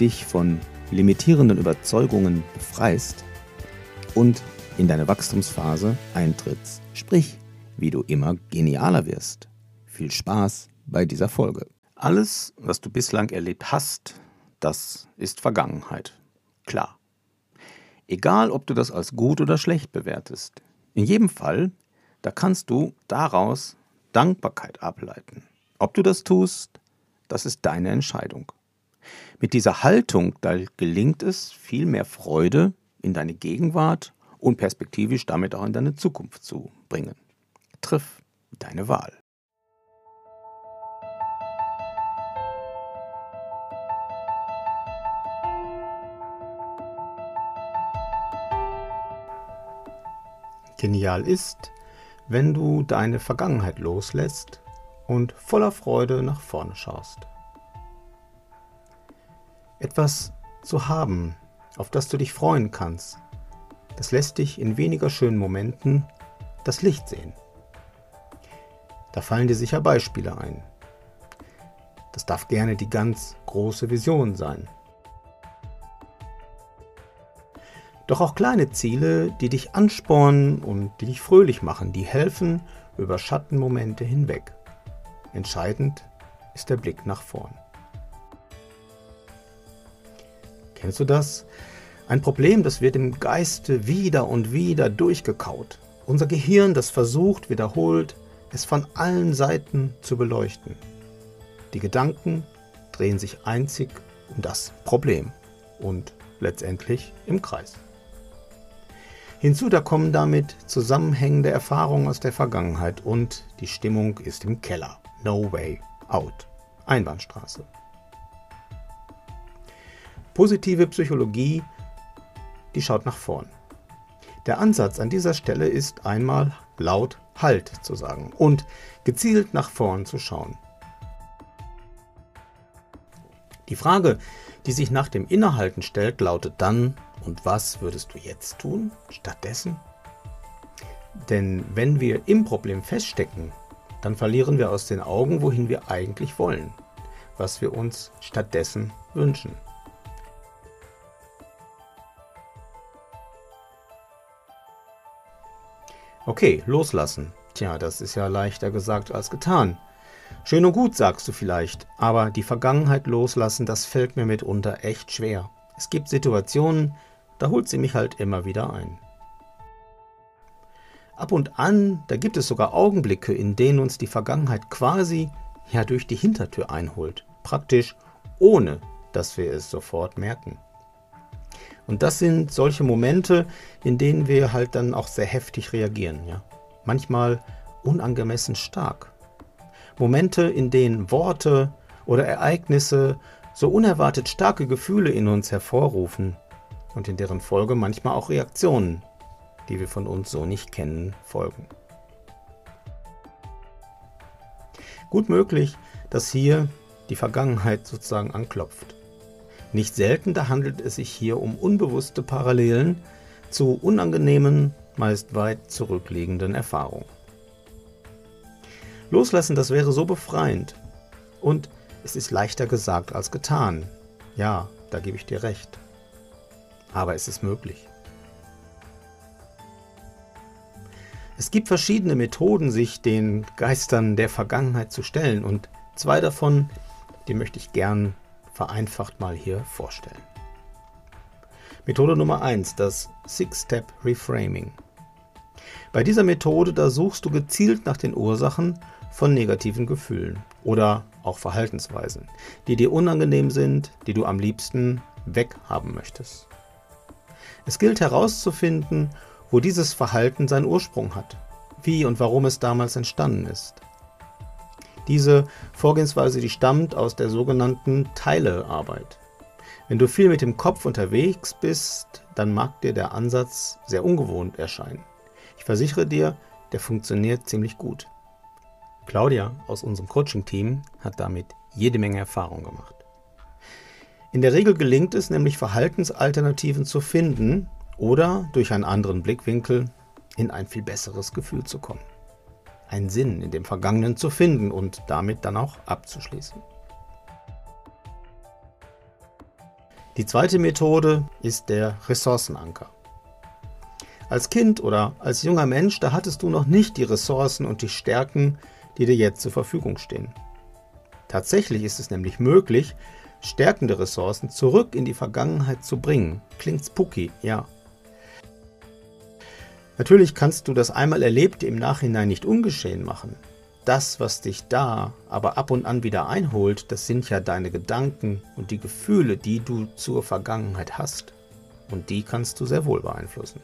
dich von limitierenden Überzeugungen befreist und in deine Wachstumsphase eintrittst, sprich, wie du immer genialer wirst. Viel Spaß bei dieser Folge. Alles, was du bislang erlebt hast, das ist Vergangenheit. Klar. Egal, ob du das als gut oder schlecht bewertest. In jedem Fall, da kannst du daraus Dankbarkeit ableiten. Ob du das tust, das ist deine Entscheidung. Mit dieser Haltung, da gelingt es, viel mehr Freude in deine Gegenwart und perspektivisch damit auch in deine Zukunft zu bringen. Triff deine Wahl. Genial ist, wenn du deine Vergangenheit loslässt und voller Freude nach vorne schaust. Etwas zu haben, auf das du dich freuen kannst, das lässt dich in weniger schönen Momenten das Licht sehen. Da fallen dir sicher Beispiele ein. Das darf gerne die ganz große Vision sein. Doch auch kleine Ziele, die dich anspornen und die dich fröhlich machen, die helfen über Schattenmomente hinweg. Entscheidend ist der Blick nach vorn. Kennst du das? Ein Problem, das wird im Geiste wieder und wieder durchgekaut. Unser Gehirn, das versucht wiederholt, es von allen Seiten zu beleuchten. Die Gedanken drehen sich einzig um das Problem und letztendlich im Kreis. Hinzu, da kommen damit zusammenhängende Erfahrungen aus der Vergangenheit und die Stimmung ist im Keller. No way out. Einbahnstraße. Positive Psychologie, die schaut nach vorn. Der Ansatz an dieser Stelle ist einmal laut Halt zu sagen und gezielt nach vorn zu schauen. Die Frage, die sich nach dem Innehalten stellt, lautet dann, und was würdest du jetzt tun stattdessen? Denn wenn wir im Problem feststecken, dann verlieren wir aus den Augen, wohin wir eigentlich wollen, was wir uns stattdessen wünschen. Okay, loslassen. Tja, das ist ja leichter gesagt als getan. Schön und gut, sagst du vielleicht, aber die Vergangenheit loslassen, das fällt mir mitunter echt schwer. Es gibt Situationen, da holt sie mich halt immer wieder ein. Ab und an, da gibt es sogar Augenblicke, in denen uns die Vergangenheit quasi ja durch die Hintertür einholt, praktisch ohne dass wir es sofort merken. Und das sind solche Momente, in denen wir halt dann auch sehr heftig reagieren, ja. Manchmal unangemessen stark. Momente, in denen Worte oder Ereignisse so unerwartet starke Gefühle in uns hervorrufen, und in deren Folge manchmal auch Reaktionen, die wir von uns so nicht kennen, folgen. Gut möglich, dass hier die Vergangenheit sozusagen anklopft. Nicht selten handelt es sich hier um unbewusste Parallelen zu unangenehmen, meist weit zurückliegenden Erfahrungen. Loslassen, das wäre so befreiend. Und es ist leichter gesagt als getan. Ja, da gebe ich dir recht aber es ist möglich. Es gibt verschiedene Methoden, sich den Geistern der Vergangenheit zu stellen und zwei davon, die möchte ich gern vereinfacht mal hier vorstellen. Methode Nummer 1, das Six-Step Reframing. Bei dieser Methode, da suchst du gezielt nach den Ursachen von negativen Gefühlen oder auch Verhaltensweisen, die dir unangenehm sind, die du am liebsten weghaben möchtest. Es gilt herauszufinden, wo dieses Verhalten seinen Ursprung hat, wie und warum es damals entstanden ist. Diese Vorgehensweise, die stammt aus der sogenannten Teilearbeit. Wenn du viel mit dem Kopf unterwegs bist, dann mag dir der Ansatz sehr ungewohnt erscheinen. Ich versichere dir, der funktioniert ziemlich gut. Claudia aus unserem Coaching-Team hat damit jede Menge Erfahrung gemacht. In der Regel gelingt es nämlich Verhaltensalternativen zu finden oder durch einen anderen Blickwinkel in ein viel besseres Gefühl zu kommen. Einen Sinn in dem Vergangenen zu finden und damit dann auch abzuschließen. Die zweite Methode ist der Ressourcenanker. Als Kind oder als junger Mensch, da hattest du noch nicht die Ressourcen und die Stärken, die dir jetzt zur Verfügung stehen. Tatsächlich ist es nämlich möglich, stärkende Ressourcen zurück in die Vergangenheit zu bringen. Klingt spooky, ja. Natürlich kannst du das einmal Erlebte im Nachhinein nicht ungeschehen machen. Das, was dich da aber ab und an wieder einholt, das sind ja deine Gedanken und die Gefühle, die du zur Vergangenheit hast. Und die kannst du sehr wohl beeinflussen.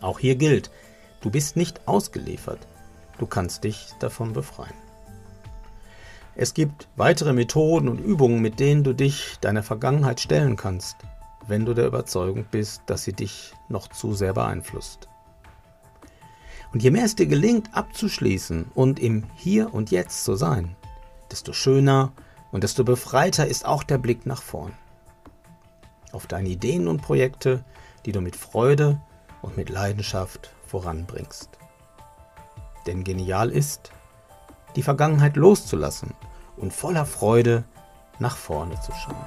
Auch hier gilt, du bist nicht ausgeliefert. Du kannst dich davon befreien. Es gibt weitere Methoden und Übungen, mit denen du dich deiner Vergangenheit stellen kannst, wenn du der Überzeugung bist, dass sie dich noch zu sehr beeinflusst. Und je mehr es dir gelingt, abzuschließen und im Hier und Jetzt zu sein, desto schöner und desto befreiter ist auch der Blick nach vorn. Auf deine Ideen und Projekte, die du mit Freude und mit Leidenschaft voranbringst. Denn genial ist, die Vergangenheit loszulassen und voller Freude nach vorne zu schauen.